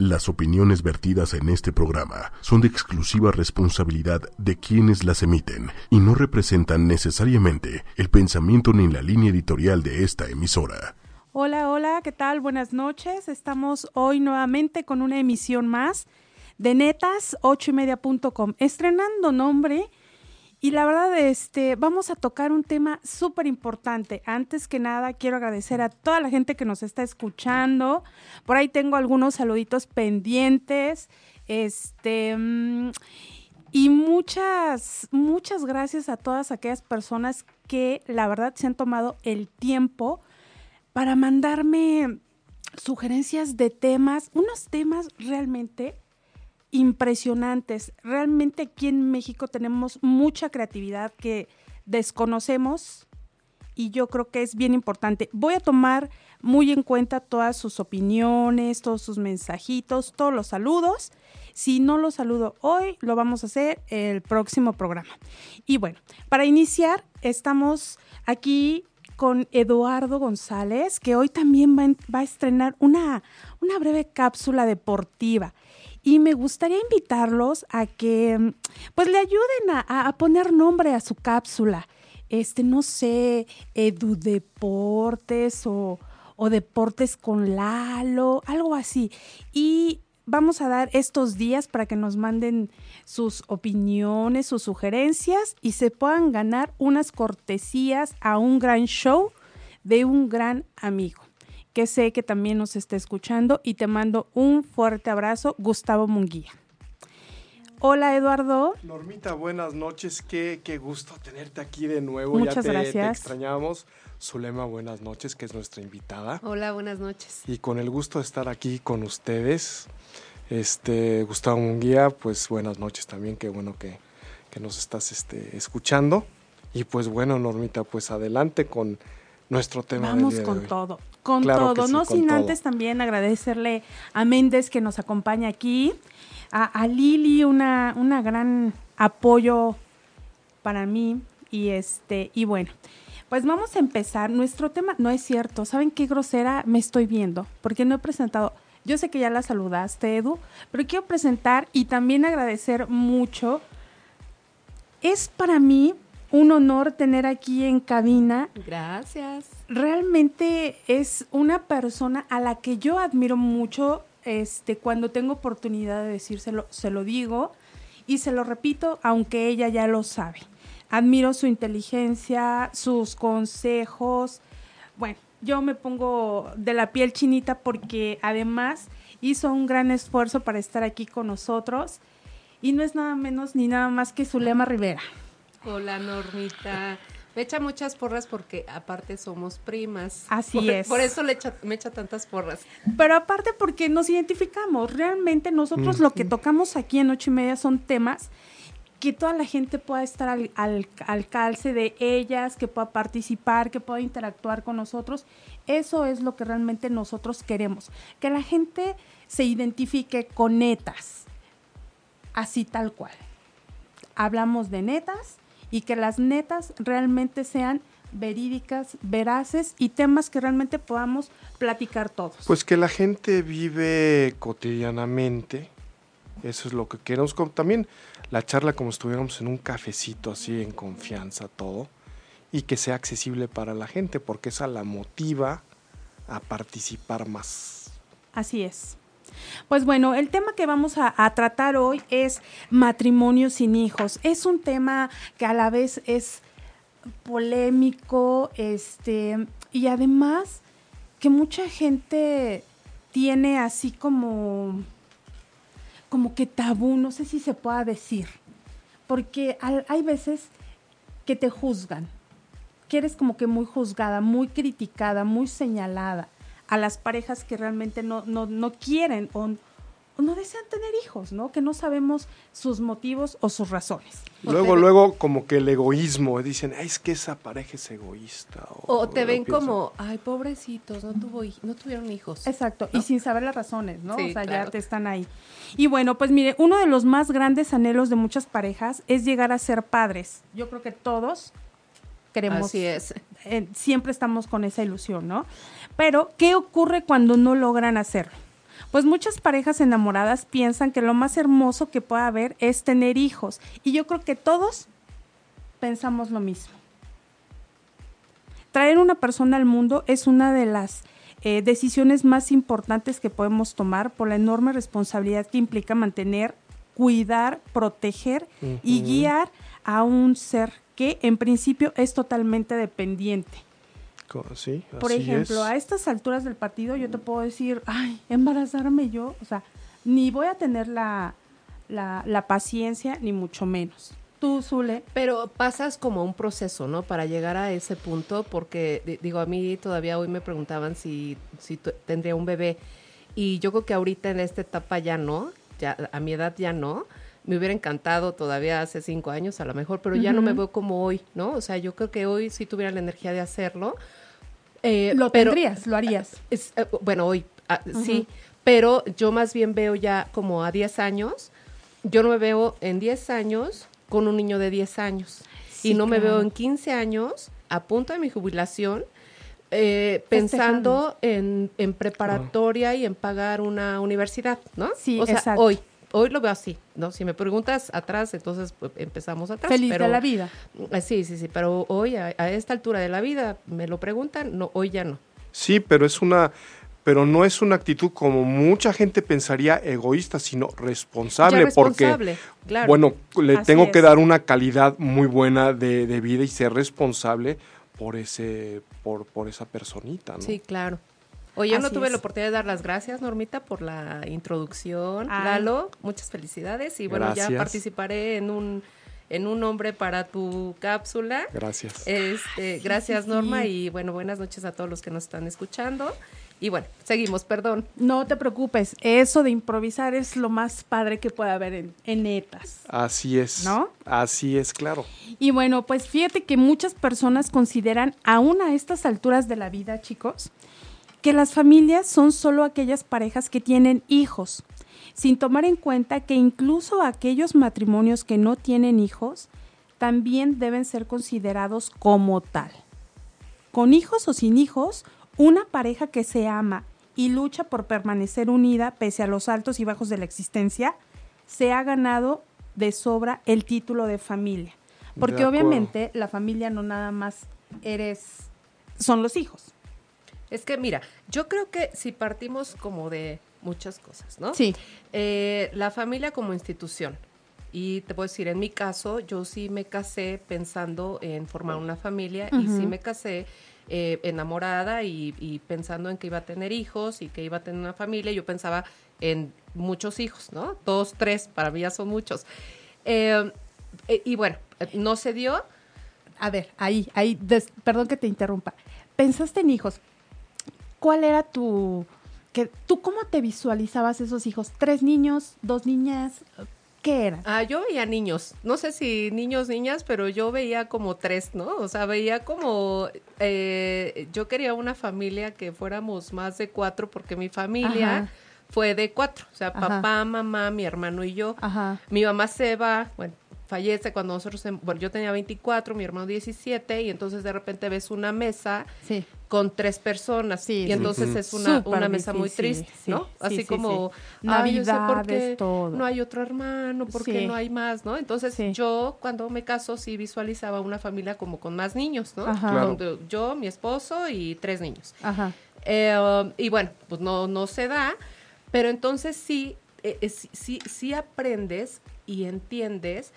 Las opiniones vertidas en este programa son de exclusiva responsabilidad de quienes las emiten y no representan necesariamente el pensamiento ni la línea editorial de esta emisora. Hola, hola, ¿qué tal? Buenas noches. Estamos hoy nuevamente con una emisión más de netas 8 y estrenando nombre y la verdad, este, vamos a tocar un tema súper importante. Antes que nada, quiero agradecer a toda la gente que nos está escuchando. Por ahí tengo algunos saluditos pendientes. Este. Mm, y muchas, muchas gracias a todas aquellas personas que la verdad se han tomado el tiempo para mandarme sugerencias de temas, unos temas realmente impresionantes. Realmente aquí en México tenemos mucha creatividad que desconocemos y yo creo que es bien importante. Voy a tomar muy en cuenta todas sus opiniones, todos sus mensajitos, todos los saludos. Si no los saludo hoy, lo vamos a hacer el próximo programa. Y bueno, para iniciar, estamos aquí con Eduardo González, que hoy también va, a estrenar una, una breve cápsula deportiva y me gustaría invitarlos a que pues le ayuden a, poner nombre a su cápsula. Este, no sé, Edudeportes o, o Deportes con Lalo, algo así. Y vamos a dar estos días para que nos manden sus opiniones, sus sugerencias y se puedan ganar unas cortesías a un gran show de un gran amigo que sé que también nos está escuchando y te mando un fuerte abrazo, Gustavo Munguía. Hola Eduardo. Normita, buenas noches. Qué, qué gusto tenerte aquí de nuevo. Muchas ya te, gracias. Te extrañamos. Zulema, buenas noches, que es nuestra invitada. Hola, buenas noches. Y con el gusto de estar aquí con ustedes. Este, Gustavo Munguía, pues buenas noches también, qué bueno que, que nos estás este, escuchando. Y pues bueno, Normita, pues adelante con nuestro tema. Vamos con todo con todo, no sin antes también agradecerle a Méndez que nos acompaña aquí, a, Lili, una, una gran apoyo para mí y este, y bueno. Pues vamos a empezar. Nuestro tema no es cierto. ¿Saben qué grosera me estoy viendo? Porque no he presentado. Yo sé que ya la saludaste, Edu, pero quiero presentar y también agradecer mucho. Es para mí un honor tener aquí en cabina. Gracias. Realmente es una persona a la que yo admiro mucho. Este, cuando tengo oportunidad de decírselo, se lo digo y se lo repito, aunque ella ya lo sabe. Admiro su inteligencia, sus consejos. Bueno, yo me pongo de la piel chinita porque además hizo un gran esfuerzo para estar aquí con nosotros y no es nada menos ni nada más que Zulema Rivera. Hola, Normita. Me echa muchas porras porque aparte somos primas. Así es. Por eso le echa, me echa tantas porras. Pero aparte porque nos identificamos. Realmente nosotros lo que tocamos aquí en ocho y media son temas que toda la gente pueda estar al, al, calce de ellas, que pueda participar, que pueda interactuar con nosotros. Eso es lo que realmente nosotros queremos. Que la gente se identifique con netas. Así tal cual. Hablamos de netas y que las netas realmente sean verídicas, veraces y temas que realmente podamos platicar todos. Pues que la gente vive cotidianamente, eso es lo que queremos. También la charla como estuviéramos en un cafecito así en confianza todo y que sea accesible para la gente porque esa la motiva a participar más. Así es. Pues bueno, el tema que vamos a, tratar hoy es matrimonio sin hijos. Es un tema que a la vez es polémico, este, y además que mucha gente tiene así como, como que tabú, no sé si se pueda decir, porque hay veces que te juzgan, que eres como que muy juzgada, muy criticada, muy señalada a las parejas que realmente no, no, no quieren o, no desean tener hijos, ¿no? Que no sabemos sus motivos o sus razones. Luego, luego, como que el egoísmo, dicen, Ay, es que esa pareja es egoísta. O, te ven como, ay, pobrecitos, no, tuvo, no tuvieron hijos. Exacto, y sin saber las razones, ¿no? o sea, ya te están ahí. Y bueno, pues mire, uno de los más grandes anhelos de muchas parejas es llegar a ser padres. Yo creo que todos queremos. Así es. siempre estamos con esa ilusión, ¿no? Pero, ¿qué ocurre cuando no logran hacerlo? Pues muchas parejas enamoradas piensan que lo más hermoso que puede haber es tener hijos. Y yo creo que todos pensamos lo mismo. Traer una persona al mundo es una de las eh, decisiones más importantes que podemos tomar por la enorme responsabilidad que implica mantener, cuidar, proteger y guiar a un ser que en principio es totalmente dependiente. Sí, Por así ejemplo, es. a estas alturas del partido yo te puedo decir, ay, embarazarme yo, o sea, ni voy a tener la, la, la paciencia, ni mucho menos. Tú, Zule, Pero pasas como un proceso, ¿no? Para llegar a ese punto, porque di- digo, a mí todavía hoy me preguntaban si, si tendría un bebé. Y yo creo que ahorita en esta etapa ya no, ya a mi edad ya no. Me hubiera encantado todavía hace cinco años a lo mejor, pero ya no me veo como hoy, ¿no? O sea, yo creo que hoy sí tuviera la energía de hacerlo. Eh, lo pero- tendrías, lo harías. es, eh, bueno, hoy, ah, sí, pero yo más bien veo ya como a 10 años, yo no me veo en 10 años con un niño de 10 años Sí, y no me veo en 15 años a punto de mi jubilación eh, pensando en, en preparatoria y en pagar una universidad, ¿no? Sí, o sea, exacto. hoy. Hoy lo veo así, ¿no? Si me preguntas atrás, entonces pues, empezamos atrás. Feliz pero, de la vida. eh, Sí, sí, sí, pero hoy, a, a esta altura de la vida, me lo preguntan, no, hoy ya no. Sí, pero es una, pero no es una actitud como mucha gente pensaría egoísta, sino responsable, Ya porque responsable, claro. bueno, le Así tengo que dar una calidad muy buena de, de vida y ser responsable por ese, por, por esa personita, ¿no? Sí, claro. Oye, yo no tuve es. la oportunidad de dar las gracias, Normita, por la introducción. Ay. Lalo, muchas felicidades. Y bueno, Gracias. ya participaré en un, en un nombre para tu cápsula. Gracias. Este, gracias, sí, Norma. sí. Y bueno, buenas noches a todos los que nos están escuchando. Y bueno, seguimos, perdón. No te preocupes, eso de improvisar es lo más padre que puede haber en, en netas. Así es. ¿No? Así es, claro. Y bueno, pues fíjate que muchas personas consideran, aún a estas alturas de la vida, chicos, que las familias son solo aquellas parejas que tienen hijos, sin tomar en cuenta que incluso aquellos matrimonios que no tienen hijos también deben ser considerados como tal. Con hijos o sin hijos, una pareja que se ama y lucha por permanecer unida pese a los altos y bajos de la existencia, se ha ganado de sobra el título de familia. Porque obviamente la familia no nada más eres, son los hijos. Es que mira, yo creo que si partimos como de muchas cosas, ¿no? Sí. Eh, la familia como institución. Y te puedo decir, en mi caso, yo sí me casé pensando en formar una familia y sí me casé eh, enamorada y, y pensando en que iba a tener hijos y que iba a tener una familia. Yo pensaba en muchos hijos, ¿no? Dos, tres, para mí ya son muchos. Eh, eh, y bueno, no se dio. A ver, ahí, ahí, des- perdón que te interrumpa. Pensaste en hijos. ¿Cuál era tu, que, tú cómo te visualizabas esos hijos? ¿Tres niños, dos niñas? ¿Qué eran? Ah, yo veía niños, no sé si niños, niñas, pero yo veía como tres, ¿no? O sea, veía como, eh, yo quería una familia que fuéramos más de cuatro, porque mi familia Ajá. fue de cuatro, o sea, Ajá. papá, mamá, mi hermano y yo. Ajá. Mi mamá se va, bueno, fallece cuando nosotros, bueno, yo tenía 24, mi hermano 17, y entonces de repente ves una mesa Sí. Con tres personas Sí, y sí. entonces es una, una mesa muy triste, sí, ¿no? sí, Así sí, como sí. "Ay, yo sé por Navidades, qué todo. no hay otro hermano, por qué Sí. no hay más, ¿no? Entonces Sí. yo cuando me caso sí visualizaba una familia como con más niños, ¿no? Ajá. Claro. Donde yo, mi esposo y tres niños. Ajá. Eh, y bueno, pues no, no se da, pero entonces sí, eh, eh, sí, sí, sí aprendes y entiendes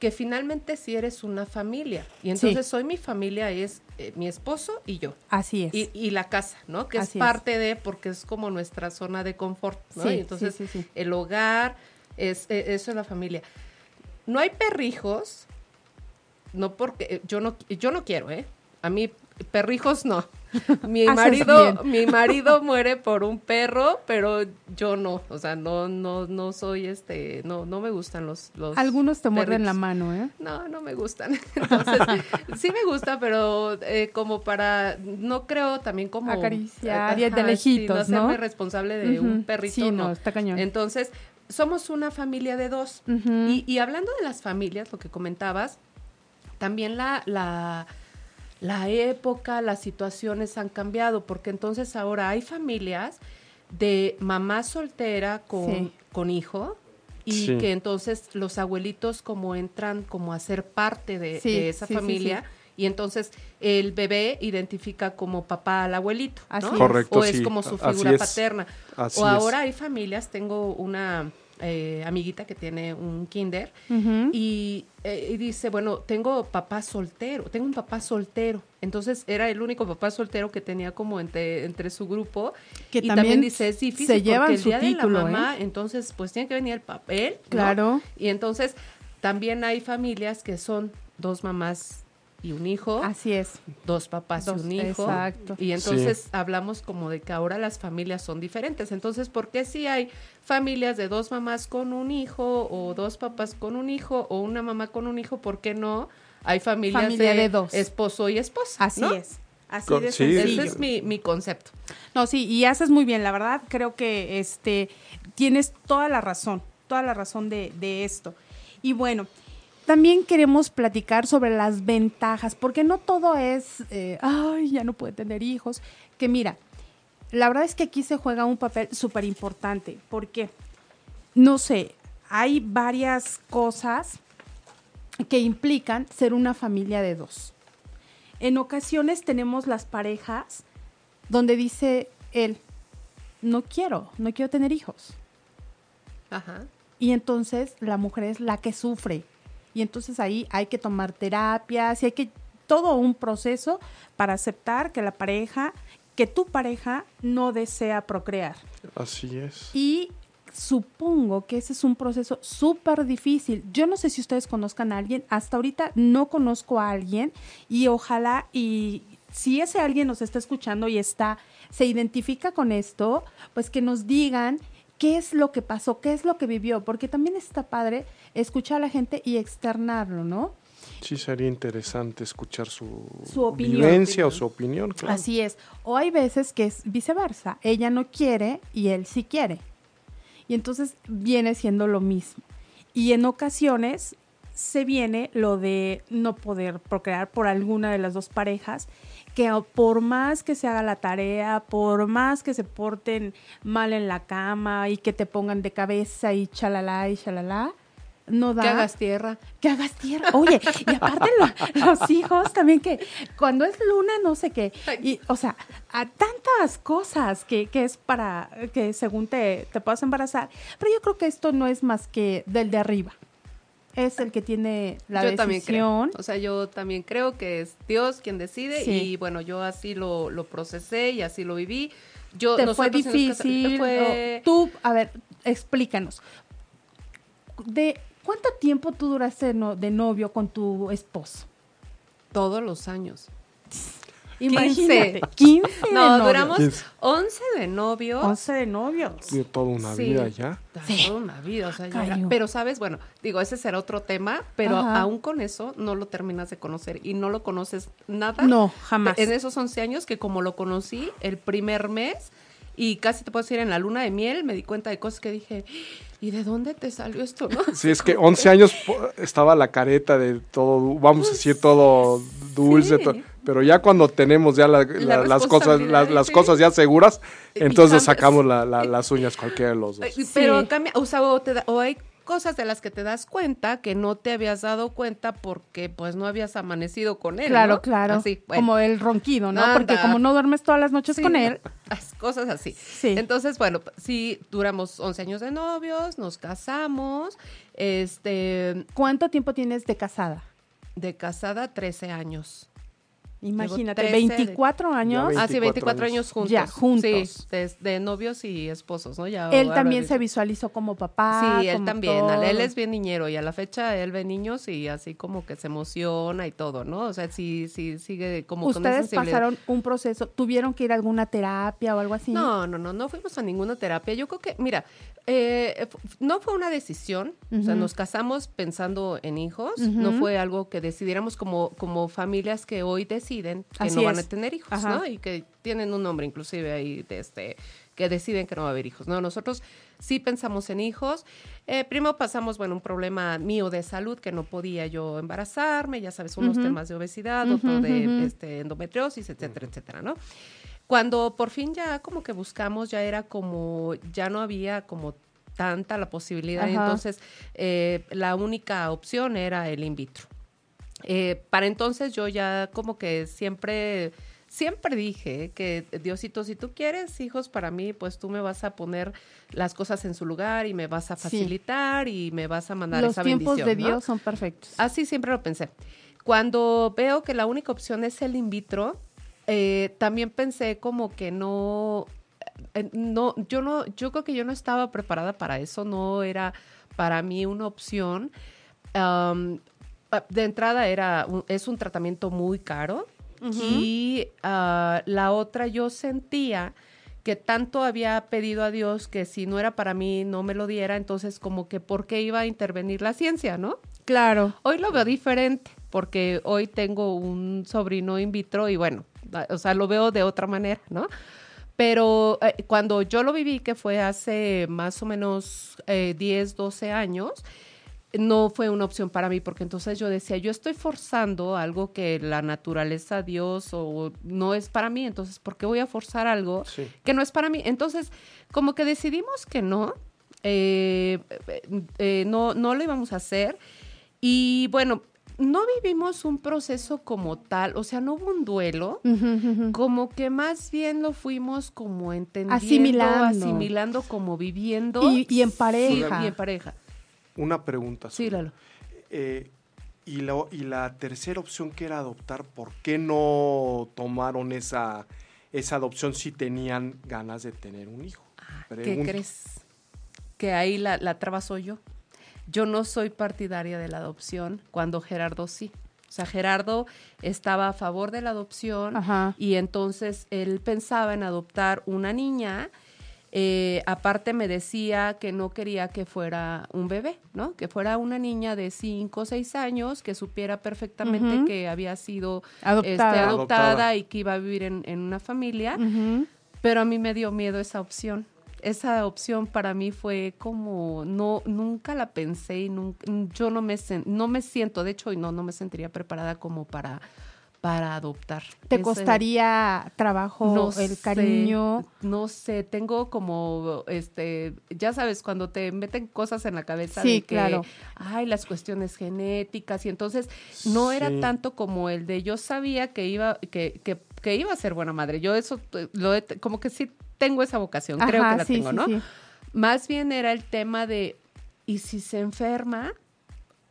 que finalmente sí eres una familia. Y entonces hoy mi familia es eh, mi esposo y yo. Así es. Y, y la casa, ¿no? Que Así es es. parte de, porque es como nuestra zona de confort, ¿no? Sí, Y entonces sí, sí, sí. el hogar, es, eh, eso es la familia. No hay perrijos, no porque, yo no, yo no quiero, ¿eh? A mí, perrijos no. Mi marido, mi marido muere por un perro, pero yo no, o sea, no, no, no soy este, no, no me gustan los, los Algunos te muerden la mano, ¿eh? No, no me gustan. Entonces, sí me gusta, pero eh, como para, no creo también como... Acariciar Ajá, de lejitos, sí, no ¿no? hacerme responsable de un perrito, Sí, no. no, está cañón. Entonces, somos una familia de dos. Y, y hablando de las familias, lo que comentabas, también la, la, la época, las situaciones han cambiado, porque entonces ahora hay familias de mamá soltera con, Sí. con hijo y Sí. que entonces los abuelitos como entran como a ser parte de, Sí, de esa sí, sí, familia y entonces el bebé identifica como papá al abuelito, Así ¿no? es. Correcto, o es sí, como su así figura paterna. Así o es. ahora hay familias, tengo una eh, amiguita que tiene un kinder y, eh, y dice, bueno, tengo papá soltero, tengo un papá soltero. Entonces era el único papá soltero que tenía como entre, entre su grupo. Que y también también, dice, es difícil se llevan porque el su día título, de la mamá, ¿eh? entonces pues tiene que venir el papel. ¿no? Claro. Y entonces también hay familias que son dos mamás y un hijo, Así es. dos papás Dos, y un hijo. exacto. Y entonces hablamos como de que ahora las familias son diferentes. Entonces, ¿por qué si hay familias de dos mamás con un hijo o dos papás con un hijo o una mamá con un hijo? ¿Por qué no? Hay familias Familia de, de dos. esposo y esposa. Así ¿no? es. Así Con- de sí. Ese es mi, mi concepto. No, sí, y haces muy bien, la verdad, creo que este tienes toda la razón, toda la razón de, de esto. Y bueno, también queremos platicar sobre las ventajas, porque no todo es, eh, ay, ya no puede tener hijos, que mira, la verdad es que aquí se juega un papel súper importante, porque, no sé, hay varias cosas que implican ser una familia de dos. En ocasiones tenemos las parejas donde dice él, no quiero, no quiero tener hijos. Ajá. Y entonces la mujer es la que sufre. Y entonces ahí hay que tomar terapias y hay que todo un proceso para aceptar que la pareja, que tu pareja no desea procrear. Así es. Y supongo que ese es un proceso súper difícil. Yo no sé si ustedes conozcan a alguien, hasta ahorita no conozco a alguien y ojalá y si ese alguien nos está escuchando y está, se identifica con esto, pues que nos digan qué es lo que pasó, qué es lo que vivió, porque también está padre escuchar a la gente y externarlo, ¿no? Sí, sería interesante escuchar su, Su opinión. vivencia o su opinión. Claro. Así es. O hay veces que es viceversa. Ella no quiere y él sí quiere. Y entonces viene siendo lo mismo. Y en ocasiones se viene lo de no poder procrear por alguna de las dos parejas, que por más que se haga la tarea, por más que se porten mal en la cama y que te pongan de cabeza y chalala y chalala, no da Que hagas tierra. que hagas tierra. Oye, y aparte lo- los hijos también que cuando es luna no sé qué. Y, o sea, a tantas cosas que, que es para que según te, te puedas embarazar. Pero yo creo que esto no es más que del de arriba. Es el que tiene la yo también creo. decisión. O sea, yo también creo que es Dios quien decide Sí. y bueno, yo así lo, lo procesé y así lo viví. Yo, te fue nosotros en nuestra casa- difícil. fue- tú, a ver, explícanos. ¿De cuánto tiempo tú duraste de novio con tu esposo? todos los años. Imagínate, 15 de No, novio. duramos Quince. 11 de novio. 11 de novios. Tiene toda una Sí. vida ya. Sí. Toda una vida, o sea, ya pero sabes, bueno, digo, ese será otro tema, pero Ajá. aún con eso no lo terminas de conocer y no lo conoces nada. No, jamás. En esos 11 años que como lo conocí el primer mes y casi te puedo decir en la luna de miel, me di cuenta de cosas que dije, ¿y de dónde te salió esto, no? Sí, es que 11 años estaba la careta de todo, vamos a decir, todo dulce, Sí. to- pero ya cuando tenemos ya la- la- las cosas las, las sí. cosas ya seguras, entonces sacamos la- la- las uñas cualquiera de los dos. Eh, Pero Sí. cambia, o sea, o, te da- o hay cosas de las que te das cuenta que no te habías dado cuenta porque pues no habías amanecido con él. Claro, ¿no? claro. Así, bueno. Como el ronquido, ¿no? Anda. Porque como no duermes todas las noches Sí, con él. las cosas así. Sí. Entonces, bueno, sí, duramos 11 años de novios, nos casamos, este, ¿Cuánto tiempo tienes de casada? de casada 13 años. Imagínate, 13 de- 24 años. Ya Ah, sí, 24 años, años. juntos. Ya, juntos. Sí, de, de novios y esposos, ¿no? Ya él también se visualizó como papá. Sí, él como también. todo. Él es bien niñero y a la fecha él ve niños y así como que se emociona y todo, ¿no? O sea, sí, sí, sigue como con Ustedes sensibilidad. pasaron un proceso, tuvieron que ir a alguna terapia o algo así. No, no, no, no fuimos a ninguna terapia. Yo creo que, mira, eh, no fue una decisión, o sea, nos casamos pensando en hijos, no fue algo que decidiéramos como, como familias que hoy deciden que Así no van es. a tener hijos, Ajá. ¿no? Y que tienen un nombre inclusive ahí, de este, que deciden que no va a haber hijos, ¿no? Nosotros sí pensamos en hijos. Eh, primero pasamos, bueno, un problema mío de salud, que no podía yo embarazarme, ya sabes, unos temas de obesidad, otro de este, endometriosis, etcétera, etcétera, ¿no? Cuando por fin ya como que buscamos, ya era como, ya no había como tanta la posibilidad, Ajá. entonces eh, la única opción era el in vitro. Eh, para entonces yo ya como que siempre, siempre dije que Diosito, si tú quieres hijos para mí, pues tú me vas a poner las cosas en su lugar y me vas a Sí. facilitar y me vas a mandar Los esa tiempos bendición, de ¿no? Dios son perfectos. Así siempre lo pensé. Cuando veo que la única opción es el in vitro, eh, también pensé como que no, eh, no, yo no, yo creo que yo no estaba preparada para eso, no era para mí una opción. De entrada era, un- es un tratamiento muy caro y ah, la otra yo sentía que tanto había pedido a Dios que si no era para mí no me lo diera, entonces como que por qué iba a intervenir la ciencia, ¿no? Claro. Hoy lo veo diferente porque hoy tengo un sobrino in vitro y bueno, o sea, lo veo de otra manera, ¿no? Pero eh, cuando yo lo viví, que fue hace más o menos eh, 10, 12 años, no fue una opción para mí, porque entonces yo decía, yo estoy forzando algo que la naturaleza, Dios, o no es para mí, entonces, ¿por qué voy a forzar algo Sí. que no es para mí? Entonces, como que decidimos que no, eh, eh, no, no lo íbamos a hacer. Y bueno, no vivimos un proceso como tal, o sea, no hubo un duelo, como que más bien lo fuimos como entendiendo, Asimilando. asimilando, como viviendo. Y, y en Sí, pareja. y en pareja. Una pregunta. Sí, Zuli. Lalo. Eh, y, la, y la tercera opción que era adoptar, ¿por qué no tomaron esa, esa adopción si tenían ganas de tener un hijo? ¿Qué Pregunto. crees? Que ahí la, la traba soy yo. Yo no soy partidaria de la adopción, cuando Gerardo sí. O sea, Gerardo estaba a favor de la adopción Ajá. y entonces él pensaba en adoptar una niña. Eh, aparte me decía que no quería que fuera un bebé, ¿no? Que fuera una niña de 5 o 6 años que supiera perfectamente que había sido Adoptada. este, adoptada Adoptada. y que iba a vivir en, en una familia. Pero a mí me dio miedo esa opción. Esa opción para mí fue como, no, nunca la pensé y nunca, yo no me, sen- no me siento, de hecho, y no, no me sentiría preparada como para, para adoptar. ¿Te costaría trabajo no el sé, cariño? no sé, tengo como, este, ya sabes, cuando te meten cosas en la cabeza Sí, de que, claro. ay, las cuestiones genéticas y entonces no era tanto como el de yo sabía que iba, que, que, que iba a ser buena madre. Yo eso, eh, lo he- como que sí tengo esa vocación, creo que la sí, tengo, sí, ¿no? sí. Más bien era el tema de, ¿y si se enferma?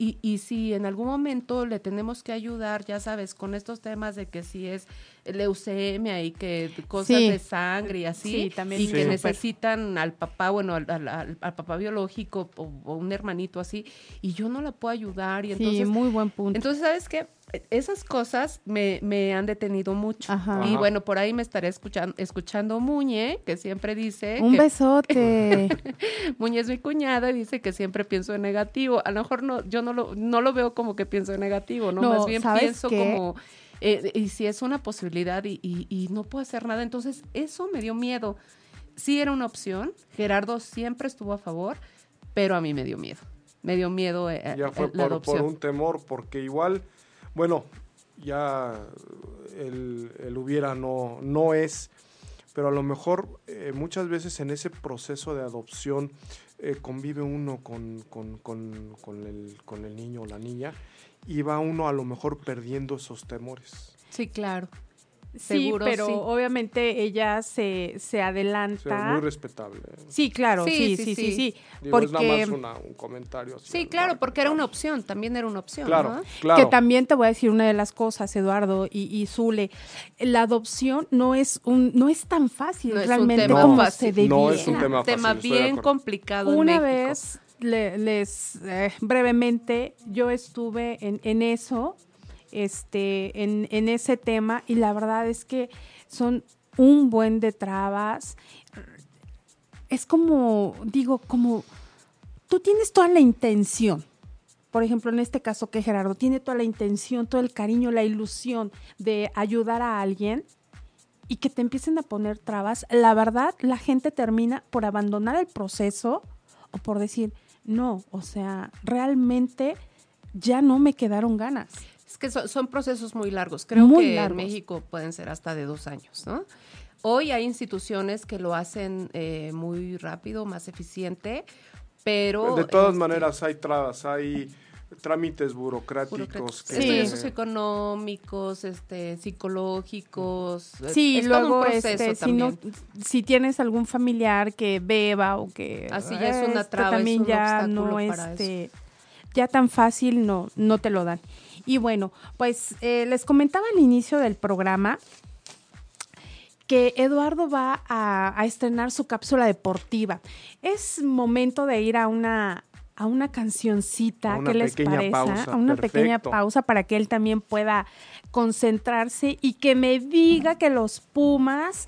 Y, y si en algún momento le tenemos que ayudar, ya sabes, con estos temas de que si es leucemia y que cosas Sí. de sangre y así, Sí, también y Sí. que necesitan al papá, bueno, al, al- al- papá biológico o, o un hermanito así, y yo no la puedo ayudar, y Sí, entonces muy buen punto. entonces, ¿sabes qué? Esas cosas me, me han detenido mucho. Ajá. Y bueno, por ahí me estaré escuchando, escuchando Muñe, que siempre dice Un que besote. Muñe es mi cuñada y dice que siempre pienso en negativo. A lo mejor no, yo no lo, no lo veo como que pienso en negativo, ¿no? No, Más bien ¿sabes pienso qué? como, eh, y si es una posibilidad y, y- y no puedo hacer nada. Entonces, eso me dio miedo. Sí era una opción. Gerardo siempre estuvo a favor, pero a mí me dio miedo. Me dio miedo eh, Ya eh, fue la por, adopción. por un temor, porque igual, bueno, ya el, el hubiera no, no es, pero a lo mejor eh, muchas veces en ese proceso de adopción eh, convive uno con, con, con, con el, con el niño o la niña y va uno a lo mejor perdiendo esos temores. Sí, claro. Sí, Seguro, pero sí. obviamente ella se, se O sea, adelanta. muy respetable. Sí, claro, Sí, sí, sí, sí, sí, sí. sí. Digo, es nada porque más una- un comentario. así Sí, claro, porque era una opción, también era una opción. Claro, ¿no? claro. que también te voy a decir una de las cosas, Eduardo y, y Zule, la adopción no es un, no es tan fácil No es un realmente tema como fácil. se No debiera. es un tema fácil, bien complicado. Una vez le- les eh, brevemente yo estuve en, en eso, este, en, ese tema y la verdad es que son un buen de trabas. Es como, digo, como tú tienes toda la intención. Por ejemplo, en este caso que Gerardo tiene toda la intención, todo el cariño, la ilusión de ayudar a alguien y que te empiecen a poner trabas, la verdad, la gente termina por abandonar el proceso o por decir, no, o sea, realmente ya no me quedaron ganas. Es que son, son procesos muy largos. Creo Muy que largos. en México pueden ser hasta de dos años, ¿no? Hoy hay instituciones que lo hacen eh, muy rápido, más eficiente, pero... De todas este, maneras hay trabas, hay trámites burocráticos. burocráticos, que- estudios socioeconómicos, este, psicológicos. eh, Sí, es todo luego un proceso este, si, no, si tienes algún familiar que beba o que Así ya es una este, traba, es también un ya no este ya tan fácil no no te lo dan. Y bueno, pues eh, les comentaba al inicio del programa que Eduardo va a, a estrenar su cápsula deportiva. Es momento de ir a una a una cancioncita, A una ¿qué les parece? pausa, a una pequeña pausa para que él también pueda concentrarse y que me diga que los Pumas,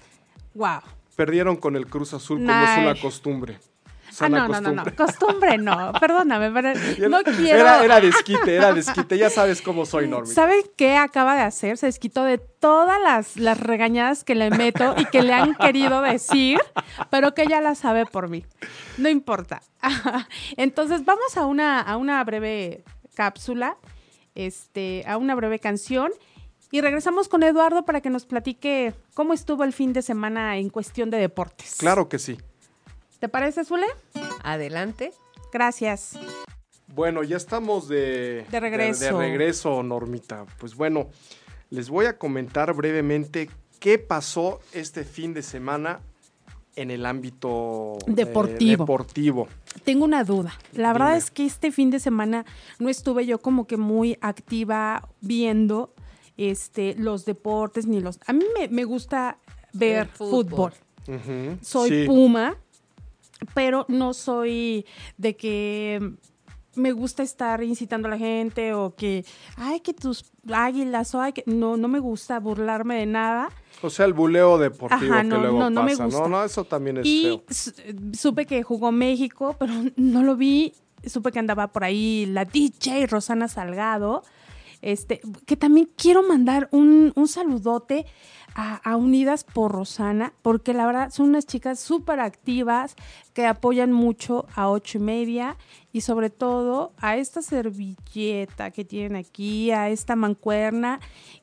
wow. Perdieron con el Cruz Azul como es una costumbre. Ah, no, no, no, no, costumbre. no, perdóname, pero no quiero. Era, era desquite, era desquite. Ya sabes cómo soy, Normi. ¿Sabe qué acaba de hacer? Se desquitó de todas las, las regañadas que le meto y que le han querido decir, pero que ella la sabe por mí. No importa. Entonces, vamos a una, a una breve cápsula, este, a una breve canción. Y regresamos con Eduardo para que nos platique cómo estuvo el fin de semana en cuestión de deportes. Claro que sí. ¿Te parece, Zule? Adelante. Gracias. Bueno, ya estamos de, De regreso. De, regreso, Normita. Pues bueno, les voy a comentar brevemente qué pasó este fin de semana en el ámbito eh, Deportivo. deportivo. Tengo una duda. La verdad es que este fin de semana no estuve yo como que muy activa viendo este los deportes ni los. A mí me, me gusta ver El fútbol. Soy sí. Puma, pero no soy de que me gusta estar incitando a la gente o que, ay, que tus águilas o ay, que no, no me gusta burlarme de nada. O sea, el buleo deportivo Ajá, que luego no, no me pasa. gusta. No, no, eso también es Y feo. supe que jugó México, pero no lo vi. Supe que andaba por ahí la DJ Rosana Salgado. Este, que también quiero mandar un, un saludote a, a Unidas por Rosana, porque la verdad son unas chicas súper activas que apoyan mucho a ocho y media y sobre todo a esta servilleta que tienen aquí, a esta mancuerna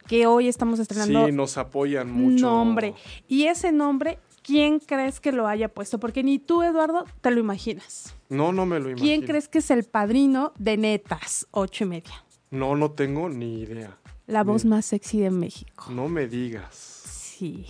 que hoy estamos estrenando Sí, nos apoyan mucho. nombre. Y ese nombre, ¿quién crees que lo haya puesto? Porque ni tú, Eduardo, te lo imaginas. No, no me lo imagino. ¿Quién crees que es el padrino de Netas, ocho y media? No, no tengo ni idea. La voz más sexy de México. No me digas. Sí.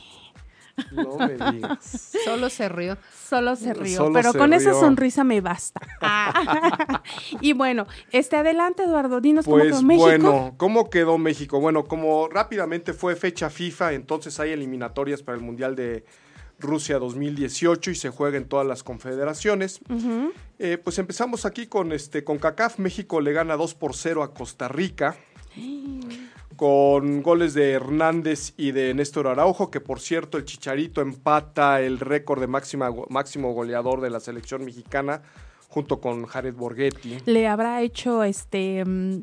No me digas. Solo se rió. Solo se rió, Solo pero se con esa sonrisa me basta. Ah. y bueno, este adelante, Eduardo, dinos cómo Pues quedó México. bueno, ¿cómo quedó México? Bueno, como rápidamente fue fecha FIFA, entonces hay eliminatorias para el Mundial de Rusia 2018 y se juega en todas las confederaciones. Eh, pues empezamos aquí con este con CACAF. México le gana 2 por 0 a Costa Rica. Con goles de Hernández y de Néstor Araujo, que por cierto el Chicharito empata el récord de máxima, máximo goleador de la selección mexicana junto con Jared Borghetti. ¿Le habrá hecho este mm,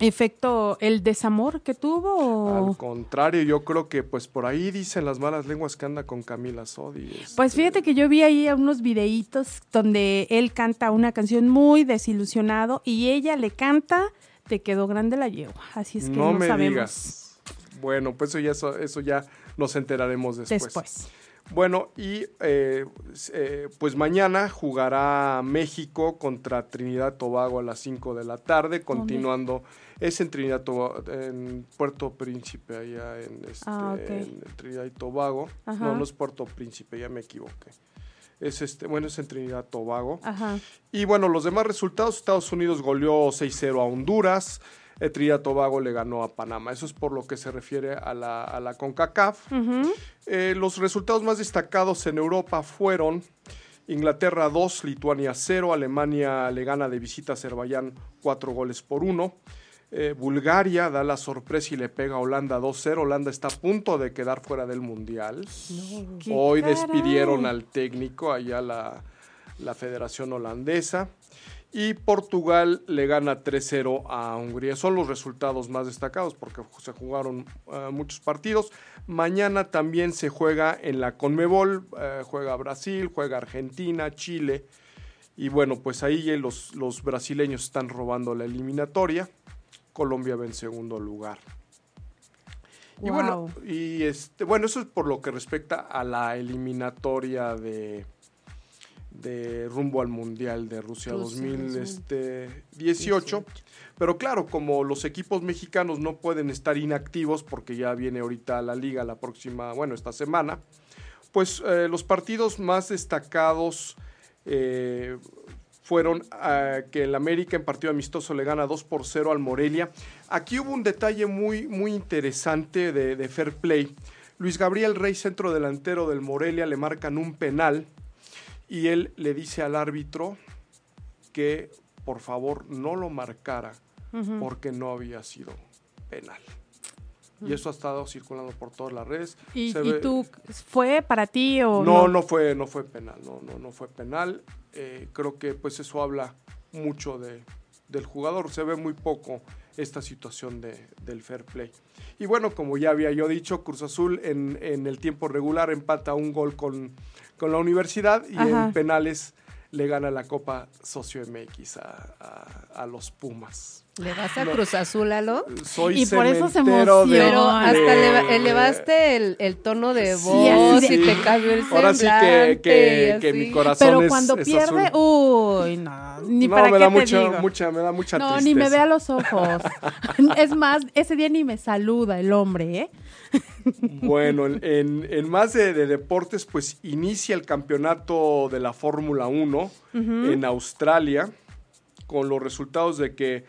efecto el desamor que tuvo? o- Al contrario, yo creo que pues por ahí dicen las malas lenguas que anda con Camila Sodi. este, Pues fíjate que yo vi ahí unos videitos donde él canta una canción muy desilusionado y ella le canta Te quedó grande la yegua. Así es que no, no me sabemos digas. Bueno, pues eso ya, eso, ya nos enteraremos después. después. Bueno, y eh, eh, pues mañana jugará México contra Trinidad Tobago a las 5 de la tarde, continuando. Es en Trinidad Tobago, en Puerto Príncipe, allá en, este, Ah, ok. en Trinidad y Tobago. Ajá. No, no es Puerto Príncipe, ya me equivoqué. Es este, bueno, es en Trinidad y Tobago. Ajá. Y bueno, los demás resultados, Estados Unidos goleó 6-0 a Honduras, eh, Trinidad y Tobago le ganó a Panamá. Eso es por lo que se refiere a la, a la CONCACAF. Ujú. Eh, los resultados más destacados en Europa fueron Inglaterra 2, Lituania 0, Alemania le gana de visita a Azerbaiyán 4 goles por 1. Eh, Bulgaria da la sorpresa y le pega a Holanda 2-0. Holanda está a punto de quedar fuera del Mundial. ¡Qué Hoy caray! despidieron al técnico allá la, la Federación Holandesa. Y Portugal le gana 3-0 a Hungría. Son los resultados más destacados porque se jugaron eh, muchos partidos. Mañana también se juega en la Conmebol. eh, juega Brasil, juega Argentina, Chile. Y bueno, pues ahí los, los brasileños están robando la eliminatoria. Colombia va en segundo lugar. Y bueno, y este, bueno, eso es por lo que respecta a la eliminatoria de, de rumbo al Mundial de Rusia, Rusia, 2018. Pero claro, como los equipos mexicanos no pueden estar inactivos porque ya viene ahorita la liga la próxima, bueno, esta semana, pues eh, los partidos más destacados eh, fueron que el América en partido amistoso le gana 2 por 0 al Morelia. Aquí hubo un detalle muy, muy interesante de, de fair play. Luis Gabriel Rey, centro delantero del Morelia, le marcan un penal y él le dice al árbitro que por favor no lo marcara porque no había sido penal. Y eso ha estado circulando por todas las redes. ¿Y, Se y ve- tú, fue para ti o no, no fue, no fue penal, no, no, no fue penal. Eh, creo que pues eso habla mucho de, del jugador. Se ve muy poco esta situación de, del fair play. Y bueno, como ya había yo dicho, Cruz Azul en, en el tiempo regular empata un gol con, con la universidad y Ajá. en penales le gana la Copa Socio MX a, a- a los Pumas. ¿Le vas a No. Cruz Azul, Alo? Soy Y por eso se cementero de- Pero hasta de- elevaste el, el tono de Sí, voz y te cambió el Ahora sí que, que, que mi corazón Pero es- cuando es pierde, azul. uy, no, ni no, para me qué da te mucha, digo. mucha, me da mucha no, tristeza. ni me ve a los ojos. es más, ese día ni me saluda el hombre, ¿eh? Bueno, en, en- en más de, de deportes, pues inicia el campeonato de la Fórmula 1 en Australia, con los resultados de que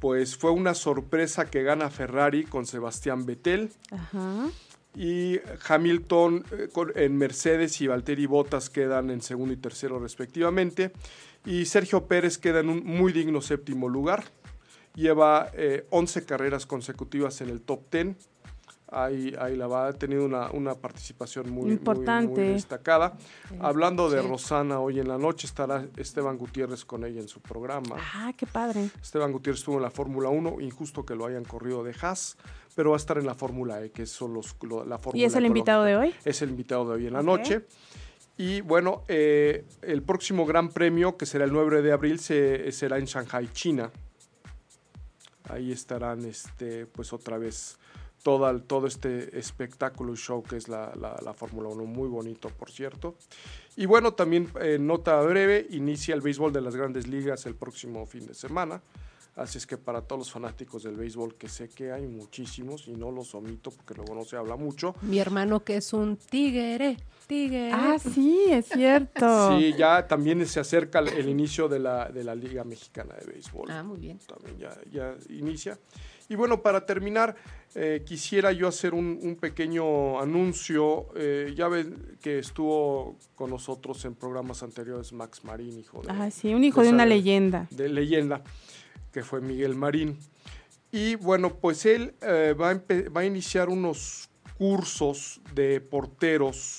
pues fue una sorpresa que gana Ferrari con Sebastián Vettel Ajá. y Hamilton eh, en Mercedes y Valtteri Bottas quedan en segundo y tercero respectivamente y Sergio Pérez queda en un muy digno séptimo lugar. Lleva eh, 11 carreras consecutivas en el top 10. Ahí, ahí la va, ha tenido una, una participación muy, Importante. muy destacada. Hablando de Sí. Rosana, hoy en la noche estará Esteban Gutiérrez con ella en su programa. Ah, qué padre. Esteban Gutiérrez estuvo en la Fórmula 1, injusto que lo hayan corrido de Haas, pero va a estar en la Fórmula E, que son los, lo- la Fórmula ¿Y es el invitado de hoy? Es el invitado de hoy en la noche. Y bueno, eh, el próximo Gran Premio, que será el 9 de abril, se- será en Shanghai, China. Ahí estarán, este, pues otra vez, toda, el- todo este espectáculo y show que es la, la- la Fórmula 1, muy bonito, por cierto. Y bueno, también eh, nota breve, inicia el béisbol de las grandes ligas el próximo fin de semana. Así es que para todos los fanáticos del béisbol, que sé que hay muchísimos y no los omito porque luego no se habla mucho. Mi hermano que es un tigre, tigre. Ah, sí, es cierto. Sí, ya también se acerca el, el inicio de la, de la Liga Mexicana de Béisbol. Ah, muy bien. También ya, ya inicia. Y bueno, para terminar, eh, quisiera yo hacer un, un pequeño anuncio. Eh, ya ven que estuvo con nosotros en programas anteriores Max Marín, hijo de, Ah, sí, un hijo de una leyenda. de leyenda, que fue Miguel Marín. Y bueno, pues él eh, va, a va a iniciar unos cursos de porteros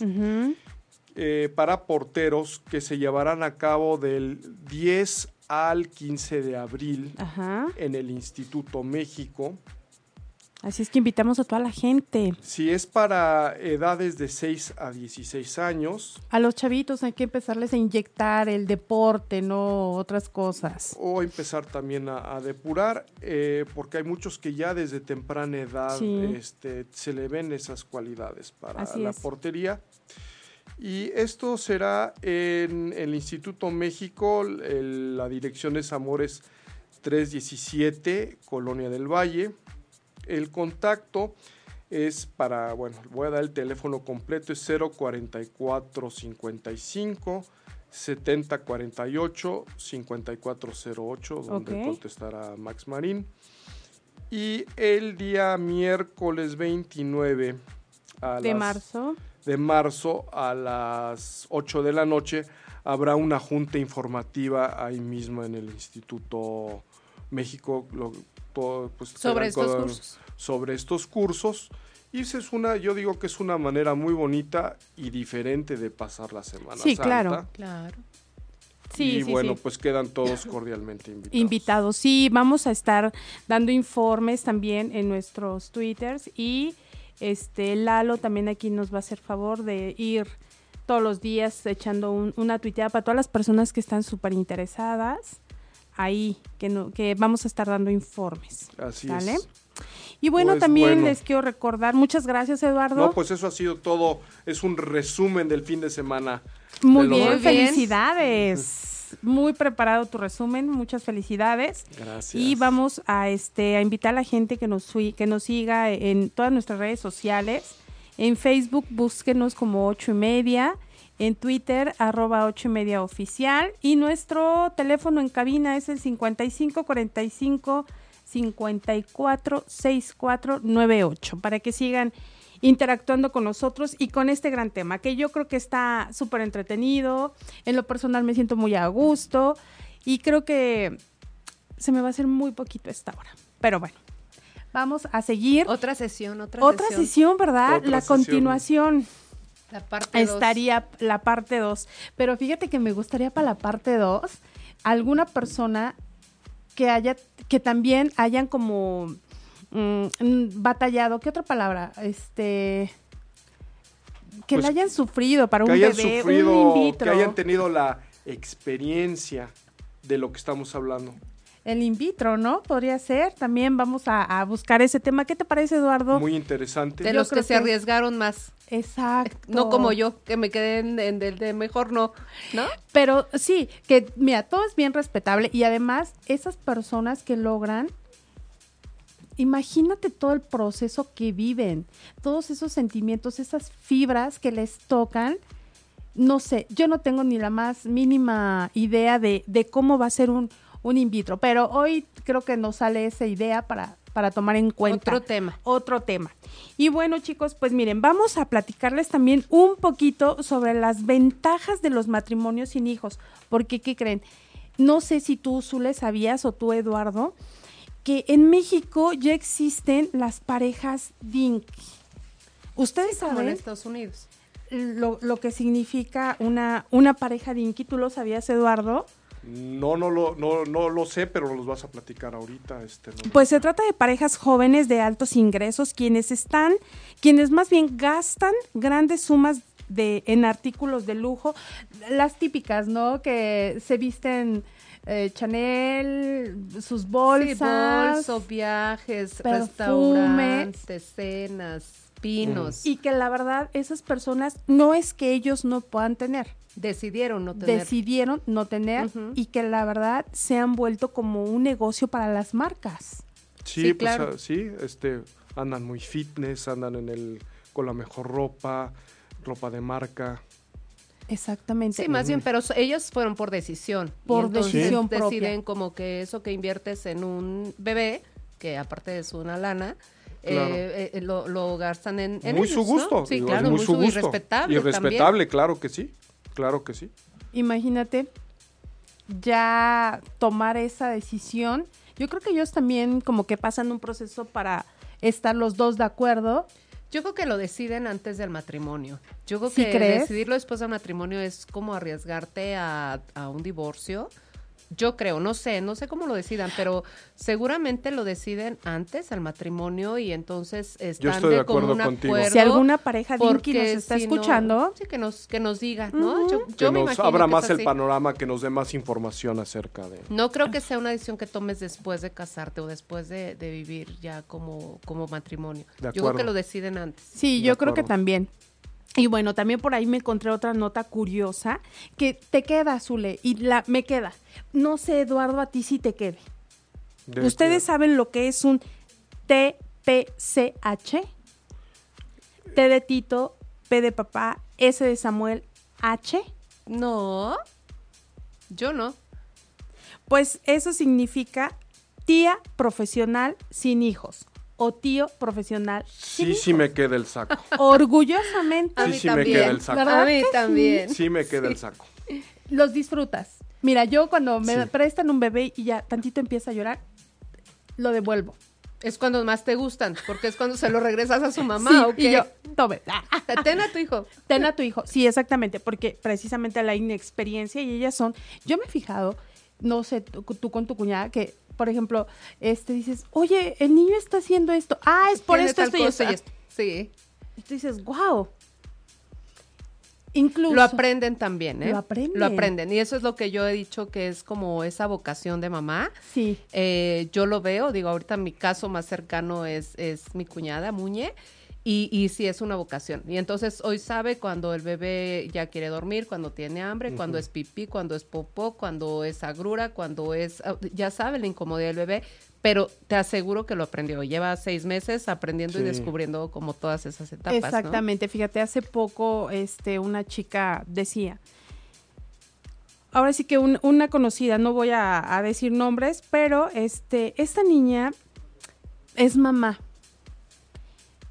para porteros que se llevarán a cabo del 10 al 15 de abril Ajá. en el Instituto México. Así es que invitamos a toda la gente. Si es para edades de 6 a 16 años A los chavitos hay que empezarles a inyectar el deporte, no otras cosas. o empezar también a, a depurar, eh, porque hay muchos que ya desde temprana edad Sí. este, se le ven esas cualidades para Así la es. portería. Y esto será en el Instituto México, el- la dirección es Amores 317, Colonia del Valle. El contacto es para, bueno, voy a dar el teléfono completo, es 04455 7048 5408, donde contestará Max Marín. Y el día miércoles 29 a De las- marzo. De marzo a las 8 de la noche habrá una junta informativa ahí mismo en el Instituto México lo- todo, pues, Sobre estos con- cursos. sobre estos cursos y esa es una yo digo que es una manera muy bonita y diferente de pasar la semana Sí, Santa. claro. Claro. Sí, y sí, bueno sí. pues quedan todos cordialmente invitados Invitados. Sí, vamos a estar dando informes también en nuestros twitters y este Lalo también aquí nos va a hacer favor de ir todos los días echando un- una tuiteada para todas las personas que están súper interesadas ahí, que, no, que vamos a estar dando informes. así ¿Sale? es Y bueno, Pues, también bueno. les quiero recordar, muchas gracias Eduardo. No, pues eso ha sido todo. Es un resumen del fin de semana. Muy de bien, felicidades. Muy preparado tu resumen, muchas felicidades. Gracias. Y vamos a este a invitar a la gente que nos que nos siga en todas nuestras redes sociales. En Facebook búsquenos como ocho y media. En Twitter, arroba ocho y media oficial. Y nuestro teléfono en cabina es el 5545 54 64 98 para que sigan interactuando con nosotros y con este gran tema que yo creo que está súper entretenido. En lo personal me siento muy a gusto y creo que se me va a hacer muy poquito esta hora. Pero bueno, vamos a seguir. Otra sesión, otra, Otra sesión. sesión, ¿verdad? Otra la sesión. continuación La parte dos. estaría la parte 2. Pero fíjate que me gustaría para la parte 2 alguna persona que haya, que también hayan como mm, mm, batallado, ¿qué otra palabra? Este que Pues, la hayan sufrido para que un hayan bebé, sufrido, un in vitro. que hayan tenido la experiencia de lo que estamos hablando. El in vitro, ¿no? Podría ser. También vamos a, a buscar ese tema. ¿Qué te parece, Eduardo? Muy interesante. De Yo los que se arriesgaron más. Exacto. No como yo, que me quedé en en el de mejor no, ¿no? Pero sí, que mira, todo es bien respetable y además esas personas que logran, imagínate todo el proceso que viven, todos esos sentimientos, esas fibras que les tocan. No sé, yo no tengo ni la más mínima idea de, de cómo va a ser un, un in vitro, pero hoy creo que nos sale esa idea para, para tomar en cuenta Otro tema. otro tema. Y bueno, chicos, pues miren, vamos a platicarles también un poquito sobre las ventajas de los matrimonios sin hijos. Porque, ¿qué creen? No sé si tú, Zule, sabías o tú, Eduardo, que en México ya existen las parejas DINK. ¿Ustedes Como en saben Estados Unidos. lo, lo que significa una, una pareja DINK? ¿Tú lo sabías, Eduardo? No, no lo, no, no lo sé, pero los vas a platicar ahorita. Este, no- Pues se trata de parejas jóvenes de altos ingresos, quienes están, quienes más bien gastan grandes sumas de, en artículos de lujo, las típicas, ¿no? Que se visten eh, Chanel, sus bolsas. Sí, bolsos, viajes, restaurantes, cenas, pinos. Y que la verdad, esas personas no es que ellos no puedan tener, Decidieron no tener. decidieron no tener y que la verdad se han vuelto como un negocio para las marcas. sí, sí, pues claro. ah, sí, este, andan muy fitness, andan en el, con la mejor ropa, ropa de marca. Exactamente. Sí, más bien, pero ellos fueron por decisión. Por decisión propia. deciden como que eso que inviertes en un bebé, que aparte es una lana, Claro. eh, eh, lo, lo gastan en, en muy ellos, su ¿no? gusto. Sí, digo, claro, muy, su gusto. y respetable Y respetable, claro que sí. Claro que sí. imagínate ya tomar esa decisión. Yo creo que ellos también como que pasan un proceso para estar los dos de acuerdo. Yo creo que lo deciden antes del matrimonio. Yo creo ¿Sí que crees? decidirlo después del matrimonio es como arriesgarte a, a un divorcio. Yo creo, no sé, no sé cómo lo decidan, pero seguramente lo deciden antes al matrimonio y entonces están estoy de de como acuerdo un contigo. acuerdo. Si alguna pareja Dinky nos está si no- escuchando, sí, que nos, que nos diga, ¿no? Yo, Que yo me nos imagino abra que más el panorama, que nos dé más información acerca de... No creo que sea una decisión que tomes después de casarte o después de, de vivir ya como, como matrimonio. De Yo creo que lo deciden antes. sí, De yo creo que también. Y bueno, también por ahí me encontré otra nota curiosa que te queda, Zule, y la me queda. No sé, Eduardo, a ti sí te quede. de- ¿Ustedes saben lo que es un TPCH? T de Tito, P de papá, S de Samuel, H. No, yo no. Pues eso significa tía profesional sin hijos o tío profesional Sí, sí me queda el saco. Orgullosamente. A Sí, mí sí me también. queda el saco. ¿Verdad A mí sí? también. Sí me queda el saco. los disfrutas. Mira, yo cuando me Sí. prestan un bebé y ya tantito empieza a llorar, lo devuelvo. Es cuando más te gustan, porque es cuando se lo regresas a su mamá. Sí, ¿o y qué? yo, tome. ah, Ten a tu hijo. Ten a tu hijo. Sí, exactamente, porque precisamente la inexperiencia y ellas son, yo me he fijado, no sé, tú, tú con tu cuñada, que, por ejemplo, este dices, oye, el niño está haciendo esto. Ah, es por esto, esto y esto. y esto. Sí. Y tú dices, wow. Incluso. Lo aprenden también, ¿eh? Lo aprenden. Lo aprenden. Y eso es lo que yo he dicho que es como esa vocación de mamá. Sí. Eh, yo lo veo, digo, ahorita mi caso más cercano es, es mi cuñada, Muñe. Y, y sí es una vocación. Y entonces hoy sabe cuando el bebé ya quiere dormir, cuando tiene hambre, cuando es pipí, cuando es popó, cuando es agrura, cuando es... ah, Ya sabe la incomodidad del bebé, pero te aseguro que lo aprendió. Lleva seis meses aprendiendo y descubriendo como todas esas etapas. ¿no? Exactamente, fíjate, hace poco este, una chica decía, ahora sí que un- una conocida, no voy a, a decir nombres, pero este, esta niña es mamá.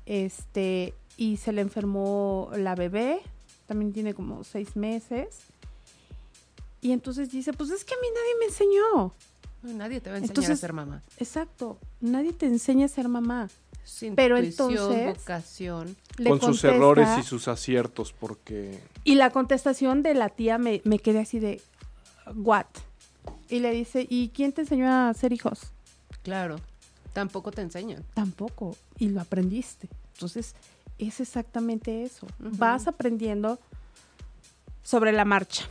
Este, y se le enfermó la bebé, también tiene como seis meses. Y entonces dice, pues es que a mí nadie me enseñó. No, nadie te va a enseñar Entonces- a ser mamá. Exacto, nadie te enseña a ser mamá. Sin pero intuición, entonces- vocación. Le Con sus errores y sus aciertos, porque Y la contestación de la tía me, me quedé así de, ¿what? Y le dice, ¿y quién te enseñó a hacer hijos? Claro. Tampoco te enseñan. Tampoco, y lo aprendiste. Entonces, es exactamente eso. Vas aprendiendo sobre la marcha,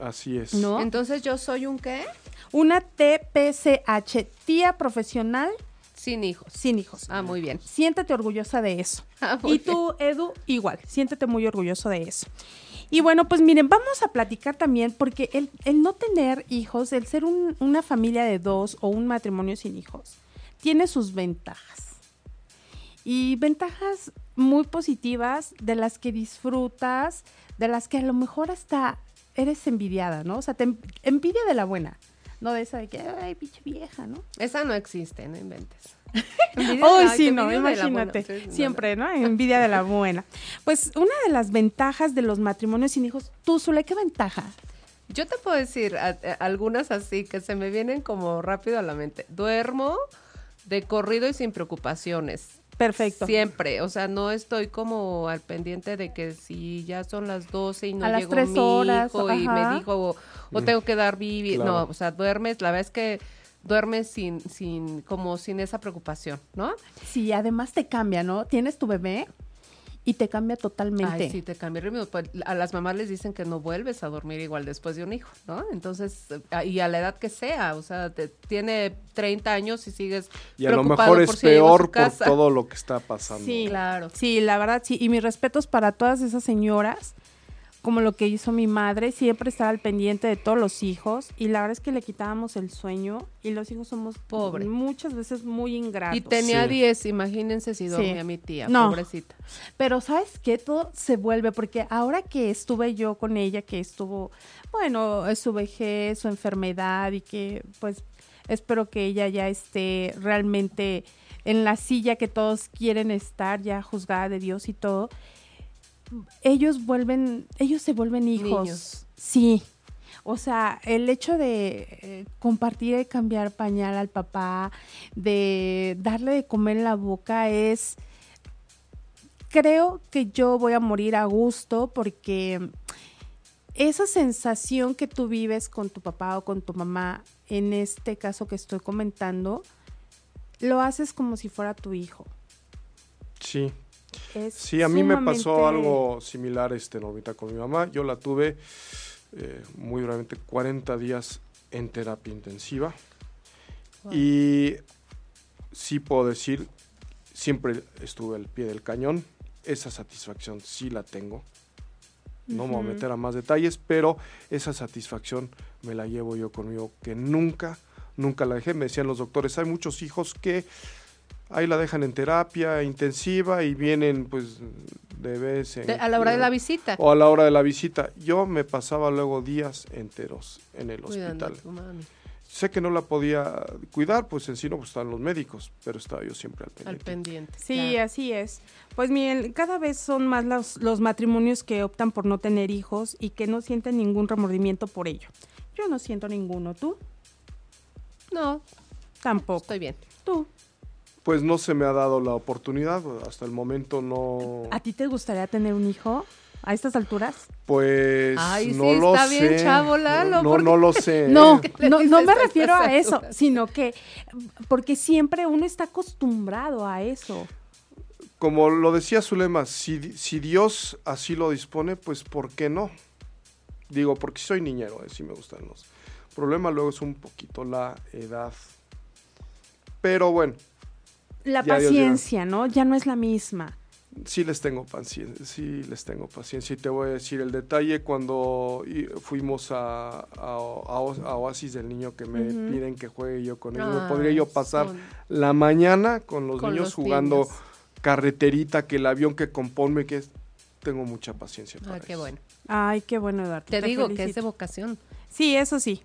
así es. ¿no? Entonces yo soy un qué? Una TPCH, tía profesional Sin hijos. sin hijos. Ah, muy bien. Siéntete orgullosa de eso. Ah, Y tú, Edu, igual, siéntete muy orgulloso de eso. Y bueno, pues miren, vamos a platicar también, porque el, el no tener hijos, el ser un- una familia de dos o un matrimonio sin hijos, tiene sus ventajas. Y ventajas muy positivas de las que disfrutas, de las que a lo mejor hasta eres envidiada, ¿no? O sea, te en- envidia de la buena, no de esa de que, ay, pinche vieja, ¿no? Esa no existe, no inventes. Uy, sí, no, imagínate. Sí, no, Siempre, ¿no? Envidia de la buena. Pues una de las ventajas de los matrimonios sin hijos, tú, Zule, ¿qué ventaja? Yo te puedo decir a- a- algunas así que se me vienen como rápido a la mente. Duermo de corrido y sin preocupaciones. Perfecto. Siempre, o sea, no estoy como al pendiente de que si ya son las 12 y no A las llegó tres mi horas, hijo y ajá. me dijo o, o tengo que dar bibi, Claro. no, o sea, duermes, la verdad es que duermes sin sin como sin esa preocupación, ¿no? Sí, además te cambia, ¿no? Tienes tu bebé y te cambia totalmente. Ay, sí, te cambia el ritmo. Pues, a las mamás les dicen que no vuelves a dormir igual después de un hijo, ¿no? Entonces, eh, y a la edad que sea, o sea, te- tiene 30 años y sigues Y a lo mejor por es si peor por todo lo que está pasando. Sí. Claro. Sí, la verdad, sí. Y mis respetos para todas esas señoras, como lo que hizo mi madre, siempre estar al pendiente de todos los hijos. Y la verdad es que le quitábamos el sueño y los hijos somos Pobre. muchas veces muy ingratos. Y tenía Sí. 10, imagínense si Sí. dormía mi tía, No. pobrecita. Pero sabes qué, todo se vuelve, porque ahora que estuve yo con ella, que estuvo, bueno, eh, su vejez, su enfermedad y que pues espero que ella ya esté realmente en la silla que todos quieren estar, ya juzgada de Dios y todo, ellos vuelven, ellos se vuelven hijos. Niños. Sí. O sea, el hecho de eh, compartir y cambiar pañal al papá, de darle de comer en la boca es creo que yo voy a morir a gusto porque esa sensación que tú vives con tu papá o con tu mamá, en este caso que estoy comentando, lo haces como si fuera tu hijo. Sí, Es sí, a mí me pasó algo similar, este, Normita, con mi mamá. Yo la tuve eh, muy brevemente 40 días en terapia intensiva. Y sí puedo decir, siempre estuve al pie del cañón. Esa satisfacción sí la tengo. No me voy a meter a más detalles, pero esa satisfacción me la llevo yo conmigo, que nunca, nunca la dejé. Me decían los doctores, hay muchos hijos que ahí la dejan en terapia intensiva y vienen pues de vez en De- a la hora de la visita. o a la hora de la visita. Yo me pasaba luego días enteros en el Cuidando a hospital. tu mami. Sé que no la podía cuidar, pues en sí no pues, estaban los médicos, pero estaba yo siempre al Al pendiente. pendiente. Sí, claro. así es. Pues miren, cada vez son más los, los matrimonios que optan por no tener hijos y que no sienten ningún remordimiento por ello. Yo no siento ninguno, ¿tú? No, Tampoco. estoy bien. ¿Tú? Pues no se me ha dado la oportunidad, hasta el momento no. ¿A ti te gustaría tener un hijo a estas alturas? Pues Ay, no sí, lo está bien sé. chavo, Lalo, No, no lo sé. No, ¿Qué le no, me refiero a eso, sino que porque siempre uno está acostumbrado a eso. como lo decía Zulema, si, si Dios así lo dispone, pues ¿por qué no? Digo, porque soy niñero, eh, sí me gustan los. El problema luego es un poquito la edad. Pero bueno, La Ya, Dios paciencia, ¿no? Ya no es la misma. sí les tengo paciencia, sí les tengo paciencia. Y te voy a decir el detalle cuando fuimos a, a, a O- a Oasis del niño que me piden que juegue yo con ellos. Ah, podría yo pasar son- la mañana con los Con niños los jugando niños. carreterita, que el avión que componme, que es- tengo mucha paciencia. Ah, para qué eso. bueno. Ay, qué bueno, Eduardo. Te, digo que es de vocación. Sí, eso sí.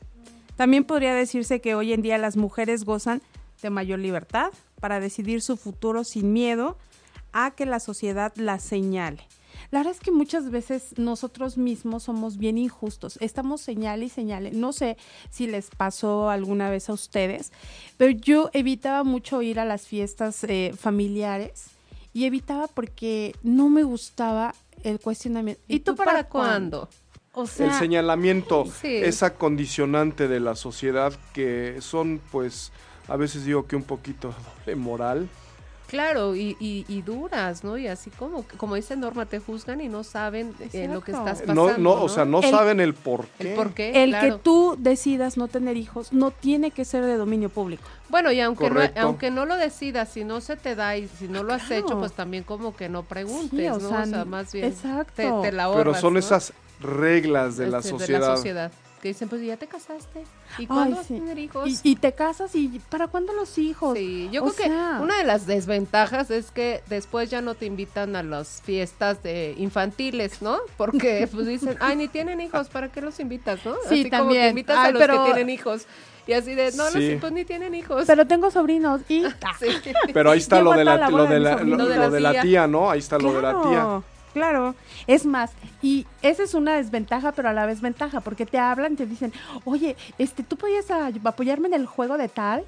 También podría decirse que hoy en día las mujeres gozan de mayor libertad para decidir su futuro sin miedo a que la sociedad las señale. La verdad es que muchas veces nosotros mismos somos bien injustos. Estamos señale y señale. No sé si les pasó alguna vez a ustedes, pero yo evitaba mucho ir a las fiestas eh, familiares y evitaba porque no me gustaba el cuestionamiento. ¿Y tú para cuándo? O el sea, señalamiento, Sí. esa condicionante de la sociedad que son, pues, a veces digo que un poquito doble moral. Claro, y, y, y duras, ¿no? Y así como, como dice Norma, te juzgan y no saben eh, lo que estás pasando. No, no, o sea, no El- saben el por qué. El por qué, el claro. que tú decidas no tener hijos no tiene que ser de dominio público. Bueno, y aunque no, aunque no lo decidas, si no se te da y si no lo has Claro. hecho, pues también como que no preguntes, Sí, o ¿no? sea, o sea, más bien exacto. te, te la Pero ahorras, son ¿no? esas reglas de la Este, sociedad. Que dicen, pues ya te casaste. ¿Y cuándo vas sí. a tener hijos? Y, y te casas y ¿para cuándo los hijos? Sí, yo O creo sea, que una de las desventajas es que después ya no te invitan a las fiestas de infantiles, ¿no? Porque pues dicen, ay, ni tienen hijos, ¿para qué los invitas, no? Sí, así como también. que invitas Ay, a los pero- que tienen hijos. Y así de, no, Sí. los pues ni tienen hijos. Pero tengo sobrinos y Sí. Pero ahí está lo de la, la lo boda de de la, mis lo, sobrinos. lo de la tía, ¿no? Ahí está lo de la tía. Claro, es más, y esa es una desventaja, pero a la vez ventaja, porque te hablan, te dicen, oye, este, tú podías ah, apoyarme en el juego de tal.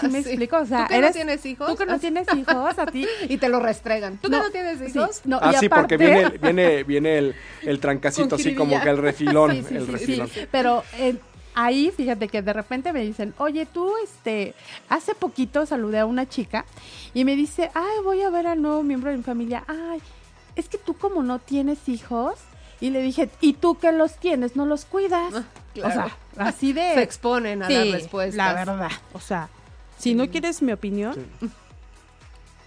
¿Sí me Sí. explico? O sea, ¿Tú que no tienes hijos? Tú que no tienes hijos, a ti. Y te lo restregan. ¿Tú No, que no tienes sí, hijos? no, Ah, y sí, porque viene, viene, viene el, el trancacito así como que el refilón. Sí, sí, el sí, sí, refilón. Pero eh, ahí, fíjate que de repente me dicen, oye, tú, este, hace poquito saludé a una chica y me dice, ay, voy a ver al nuevo miembro de mi familia. Ay, es que tú como no tienes hijos. Y le dije, ¿y tú que los tienes? ¿No los cuidas? Ah, claro. O sea, así de... Se exponen a Sí, las respuestas. La verdad. O sea, si no quieres mi opinión, Sí,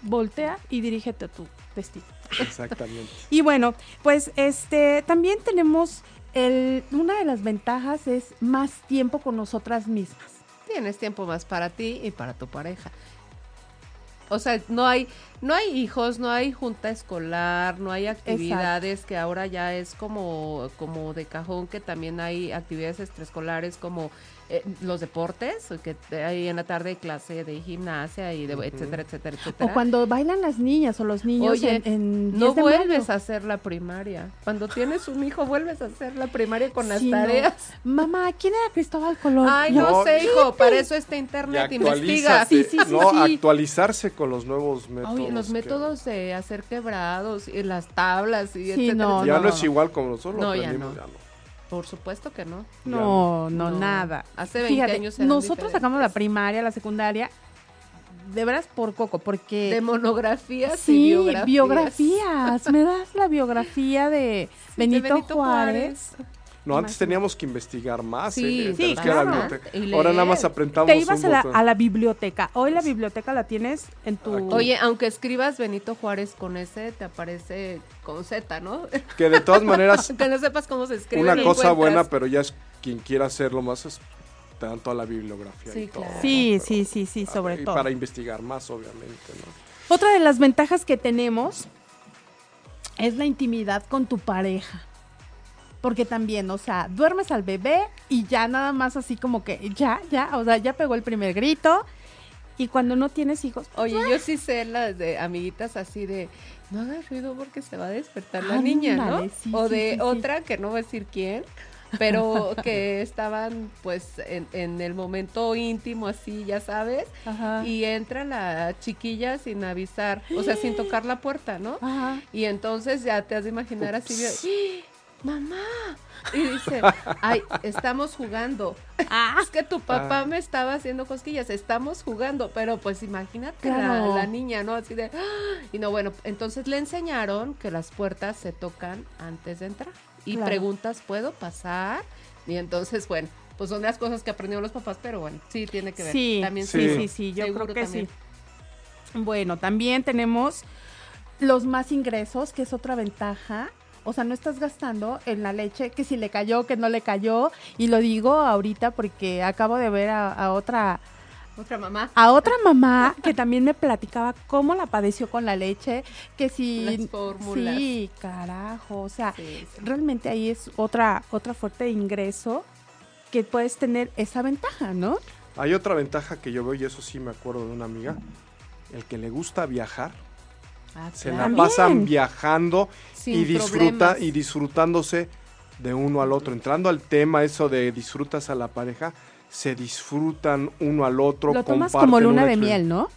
voltea y dirígete a tu destino. exactamente. Y bueno, pues este también tenemos el, una de las ventajas es más tiempo con nosotras mismas. Tienes tiempo más para ti y para tu pareja. O sea, no hay, no hay hijos, no hay junta escolar, no hay actividades que ahora ya es como, como de cajón que también hay actividades extraescolares como eh, los deportes, que hay en la tarde clase de gimnasia y de etcétera, etcétera, etcétera. O cuando bailan las niñas o los niños Oye, en, en no 10 de vuelves a hacer la primaria. Cuando tienes un hijo vuelves a hacer la primaria con las Sí, no. tareas. Mamá, ¿quién era Cristóbal Colón? Ay, no, No, sé, hijo, para eso está Y internet, investiga. Sí, sí, sí, no, sí. actualizarse con los nuevos métodos. Oye, los que- métodos de hacer quebrados y las tablas y Sí, etcétera, no, Ya no, es igual como nosotros lo No, ya aprendimos, no. ya no. Por supuesto que no. No, no, No. nada. Hace 20 Fíjate, años eran nosotros sacamos la primaria, la secundaria, de veras por coco, porque... De monografías Sí, y biografías. biografías. ¿Me das la biografía de Sí, de Benito, Juárez? No, antes Imagínate. teníamos que investigar más. Sí, eh, sí, que la claro. Ahora nada más aprendamos Te ibas un a la, botón. a la biblioteca. Hoy la biblioteca la tienes en tu... Aquí. Oye, aunque escribas Benito Juárez con S, te aparece con Z, ¿no? Que de todas maneras, Aunque no sepas cómo se escribe. una cosa encuentras. buena, pero ya es quien quiera hacerlo más, es te dan toda la bibliografía Sí, y todo. claro. Sí, ¿no? sí, sí, sí, Pero- sobre y todo. Para investigar más, obviamente, ¿no? Otra de las ventajas que tenemos es la intimidad con tu pareja. Porque también, o sea, duermes al bebé y ya nada más así como que ya, ya, o sea, ya pegó el primer grito. Y cuando no tienes hijos, Oye, yo sí sé las de amiguitas así de no hagas ruido porque se va a despertar la niña, ¿no? Sí, o sí, de sí, otra que no voy a decir quién, pero que estaban pues en, en el momento íntimo así, ya sabes, Ajá. y entra la chiquilla sin avisar, o sea, sin tocar la puerta, ¿no? Ajá. Y entonces ya te has de imaginar así, de, mamá. Y dice, ay, estamos jugando. Ah. Es que tu papá Ah. me estaba haciendo cosquillas, estamos jugando, pero pues imagínate la- Claro. la, niña, ¿no? Así de, ¡ah! y no, bueno, entonces le enseñaron que las puertas se tocan antes de entrar. Y Claro. preguntas, ¿puedo pasar? Y entonces, bueno, pues son las cosas que aprendieron los papás, pero bueno, sí tiene que ver. Sí, También sí, seguro. sí, sí, yo Seguro creo que también. sí. Bueno, también tenemos los más ingresos, que es otra ventaja. O sea, no estás gastando en la leche, que si le cayó, que no le cayó. Y lo digo ahorita porque acabo de ver a, a otra Otra mamá. a otra mamá que también me platicaba cómo la padeció con la leche, que si Las fórmulas. sí, carajo, o sea, Sí, sí. realmente ahí es otra otra fuerte de ingreso que puedes tener esa ventaja, ¿no? Hay otra ventaja que yo veo, y eso sí me acuerdo de una amiga, el que le gusta viajar, Ah, se claro. la pasan viajando Sin y disfruta problemas. y disfrutándose de uno al otro. Entrando al tema eso de disfrutas a la pareja, se disfrutan uno al otro. Lo tomas como luna una de miel, ¿no?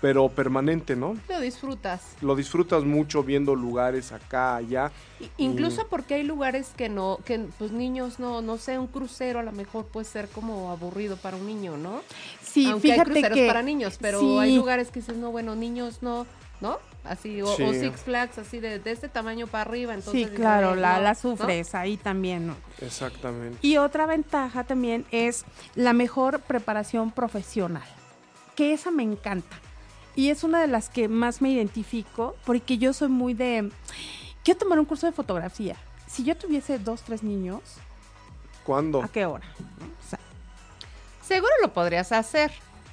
Pero permanente, ¿no? Lo disfrutas. Lo disfrutas mucho viendo lugares acá, allá. Incluso porque hay lugares que no, que pues niños no, no sé, un crucero a lo mejor puede ser como aburrido para un niño, ¿no? Sí, Aunque hay fíjate cruceros que para niños, pero sí. hay lugares que dices, no, bueno, niños no, ¿no? Así, o, Sí. o Six Flags, así de, de este tamaño para arriba, entonces... sí, claro, "Ay, la, no", la ¿no? sufres ahí también, ¿no? Exactamente. Y otra ventaja también es la mejor preparación profesional, que esa me encanta. Y es una de las que más me identifico, porque yo soy muy de, quiero tomar un curso de fotografía. Si yo tuviese dos, tres niños, ¿Cuándo? ¿a qué hora? O sea, Seguro lo podrías hacer,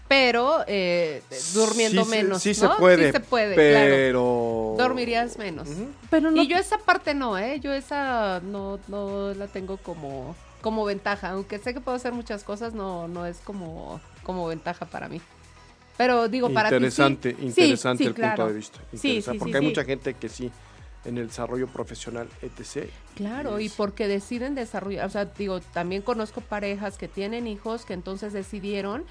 pero eh, durmiendo Sí menos, Sí, ¿no? se puede. Sí se puede, claro. pero... Dormirías menos. Pero no, Y yo esa parte no, ¿eh? Yo esa no, no la tengo como, como ventaja. Aunque sé que puedo hacer muchas cosas, no, no es como, como ventaja para mí. Pero digo, para ti sí. interesante, Sí, interesante sí, el claro. punto de vista. Sí, Interesante, sí, porque sí, hay sí. mucha gente que sí, en el desarrollo profesional, etc. Claro, y Es- porque deciden desarrollar, o sea, digo, también conozco parejas que tienen hijos que entonces decidieron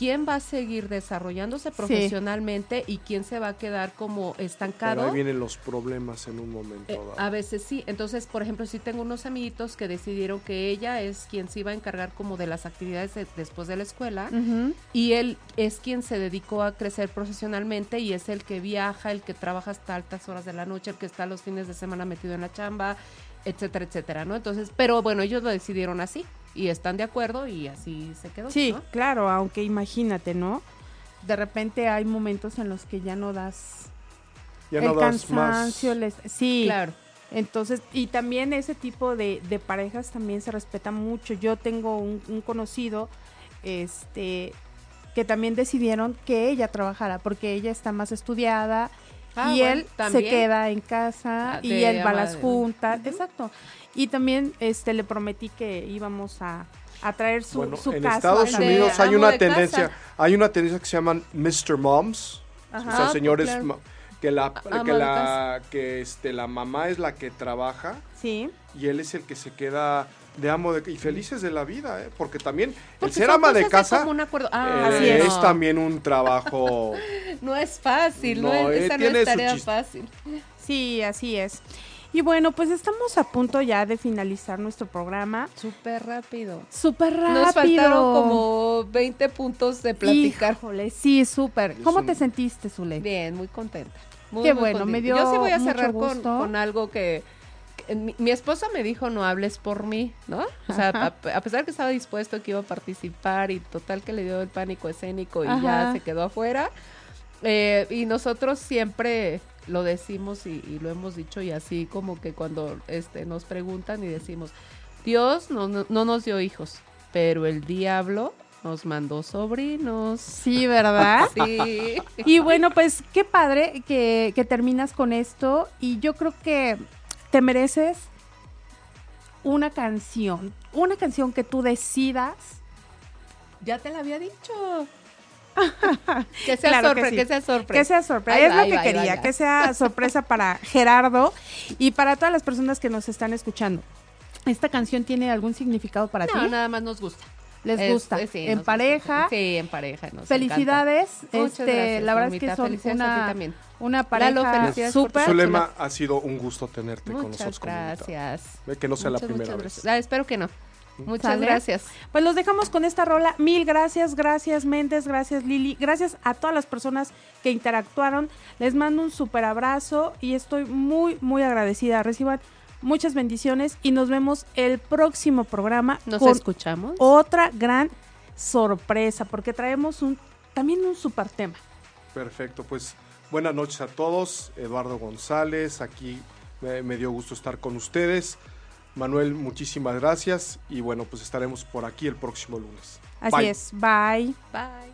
quién va a seguir desarrollándose profesionalmente y quién se va a quedar como Pero estancado. ahí vienen los problemas en un momento Eh, dado. a veces sí. Entonces, por ejemplo, sí tengo unos amiguitos que decidieron que ella es quien se iba a encargar como de las actividades de- después de la escuela y él es quien se dedicó a crecer profesionalmente y es el que viaja, el que trabaja hasta altas horas de la noche, el que está los fines de semana metido en la chamba, etcétera, etcétera, ¿no? Entonces, pero bueno, ellos lo decidieron así y están de acuerdo y así se quedó. Sí, ¿no? claro, aunque imagínate, ¿no? De repente hay momentos en los que ya no das ya el no das más. cansancio, les- sí, Claro. Entonces, y también ese tipo de, de parejas también se respeta mucho. Yo tengo un, un conocido, este, que también decidieron que ella trabajara, porque ella está más estudiada Ah, y bueno, él también. se queda en casa Ah, y él va a las juntas, exacto. Y también este le prometí que íbamos a, a traer su, Bueno, su en Estados Unidos hay una de tendencia, casa. hay una tendencia que se llaman Mr. Moms, Ajá. o sea, señores claro. ma- que la que de la que este la mamá es la que trabaja Sí, y él es el que se queda de amo de y felices de la vida, ¿eh? porque también Porque el ser ama de casa un acuerdo. Ah, eh, Así es. es también un trabajo No es fácil, no, No, es, eh, esa no tiene es su tarea chiste. fácil. sí, así es. Y bueno, pues estamos a punto ya de finalizar nuestro programa. Súper rápido. Súper rápido. Nos faltaron como 20 puntos de platicar. Híjole, sí, súper. ¿Cómo un- te sentiste, Zule? Bien, muy contenta. Muy, Qué muy bueno, me contenta. dio Yo sí voy a mucho cerrar con, gusto. con algo que mi, mi esposa me dijo no hables por mí, ¿no? O sea, a, a pesar que estaba dispuesto que iba a participar y total que le dio el pánico escénico y Ajá. ya se quedó afuera. eh, y nosotros siempre lo decimos y, y lo hemos dicho y así como que cuando este, nos preguntan y decimos, Dios no, no, no nos dio hijos, pero el diablo nos mandó sobrinos. Sí, ¿verdad? Sí. y bueno, pues qué padre que, que terminas con esto. Y yo creo que te mereces una canción. Una canción que tú decidas. Ya te la había dicho. que sea Claro que sorpresa, sí. que, sea sorpresa. Que sea sorpresa. Es va, lo que va, quería, va. que sea sorpresa para Gerardo y para todas las personas que nos están escuchando. ¿Esta canción tiene algún significado para No, ti? nada más nos gusta. Les Es- gusta. eh, sí, en pareja. gusta. Sí, en pareja. nos Felicidades. encanta. Muchas este, gracias, la verdad es que son una, también. una Lalo, pareja súper. Zulema, ha sido un gusto tenerte con nosotros. gracias. Que no sea Muchas, la primera vez. Ah, espero que no. Muchas ¿Sale? gracias. Pues los dejamos con esta rola. Mil gracias, gracias Méndez, gracias Lili, gracias a todas las personas que interactuaron. Les mando un súper abrazo y estoy muy, muy agradecida. Reciban muchas bendiciones y nos vemos el próximo programa Nos con escuchamos. otra gran sorpresa porque traemos un también un super tema. Perfecto, pues buenas noches a todos. Eduardo González, aquí me, me dio gusto estar con ustedes. Manuel, muchísimas gracias y bueno, pues estaremos por aquí el próximo lunes. Así Bye. es. Bye. Bye.